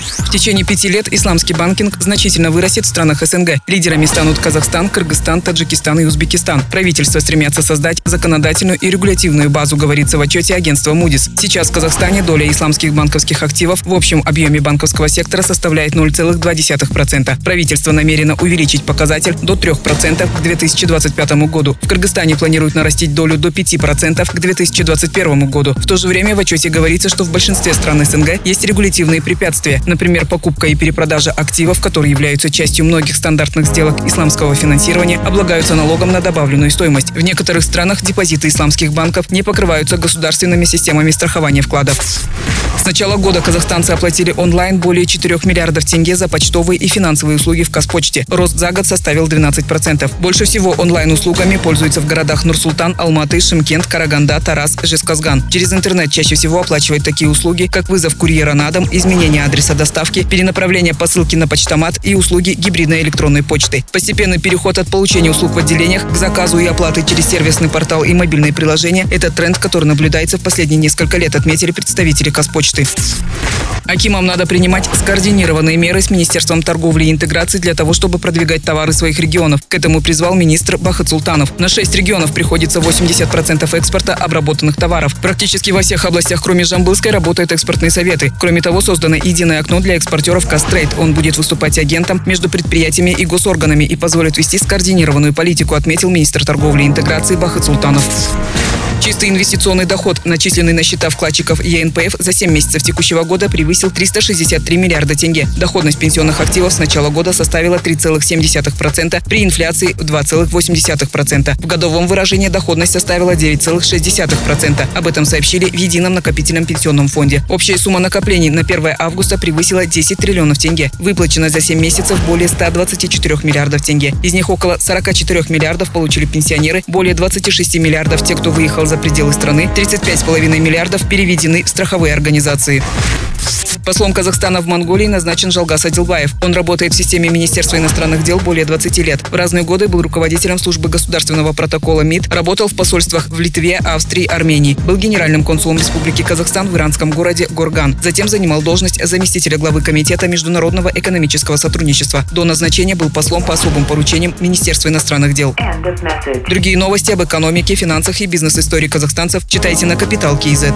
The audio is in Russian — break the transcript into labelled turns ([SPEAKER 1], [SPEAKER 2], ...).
[SPEAKER 1] В течение пяти лет исламский банкинг значительно вырастет в странах СНГ. Лидерами станут Казахстан, Кыргызстан, Таджикистан и Узбекистан. Правительство стремятся создать законодательную и регулятивную базу, говорится в отчете агентства Moody's. Сейчас в Казахстане доля исламских банковских активов в общем объеме банковского сектора составляет 0,2%. Правительство намерено увеличить показатель до 3% к 2025 году. В Кыргызстане планируют нарастить долю до 5% к 2021 году. В то же время в отчете говорится, что в большинстве стран СНГ есть регулятивные препятствия. Например, покупка и перепродажа активов, которые являются частью многих стандартных сделок исламского финансирования, облагаются налогом на добавленную стоимость. В некоторых странах депозиты исламских банков не покрываются государственными системами страхования вкладов. С начала года казахстанцы оплатили онлайн более 4 миллиардов тенге за почтовые и финансовые услуги в Казпочте. Рост за год составил 12%. Больше всего онлайн-услугами пользуются в городах Нур-Султан, Алматы, Шимкент, Караганда, Тарас, Жесказган. Через интернет чаще всего оплачивают такие услуги, как вызов курьера на дом, изменение адреса доставки, перенаправление посылки на почтомат и услуги гибридной электронной почты. Постепенный переход от получения услуг в отделениях к заказу и оплаты через сервисный портал и мобильные приложения – это тренд, который наблюдается в последние несколько лет, отметили представители Казпочты. Акимам надо принимать скоординированные меры с Министерством торговли и интеграции для того, чтобы продвигать товары своих регионов. К этому призвал министр Бахат Султанов. На шесть регионов приходится 80% экспорта обработанных товаров. Практически во всех областях, кроме Жамбылской, работают экспортные советы. Кроме того, создано единое окно для экспортеров Кастрейд. Он будет выступать агентом между предприятиями и госорганами и позволит вести скоординированную политику, отметил министр торговли и интеграции Бахат Султанов. Чистый инвестиционный доход, начисленный на счета вкладчиков ЕНПФ за 7 месяцев текущего года превысил 363 миллиарда тенге. Доходность пенсионных активов с начала года составила 3,7% при инфляции в 2,8%. В годовом выражении доходность составила 9,6%. Об этом сообщили в Едином накопительном пенсионном фонде. Общая сумма накоплений на 1 августа превысила 10 триллионов тенге. Выплачено за 7 месяцев более 124 миллиардов тенге. Из них около 44 миллиардов получили пенсионеры, более 26 миллиардов те, кто выехал за пределы страны, 35,5 миллиардов переведены в страховые организации. Послом Казахстана в Монголии назначен Жалгас Адилбаев. Он работает в системе Министерства иностранных дел более 20 лет. В разные годы был руководителем службы государственного протокола МИД, работал в посольствах в Литве, Австрии, Армении. Был генеральным консулом Республики Казахстан в иранском городе Горган. Затем занимал должность заместителя главы Комитета международного экономического сотрудничества. До назначения был послом по особым поручениям Министерства иностранных дел. Другие новости об экономике, финансах и бизнес-истории казахстанцев читайте на Капитал Киезет.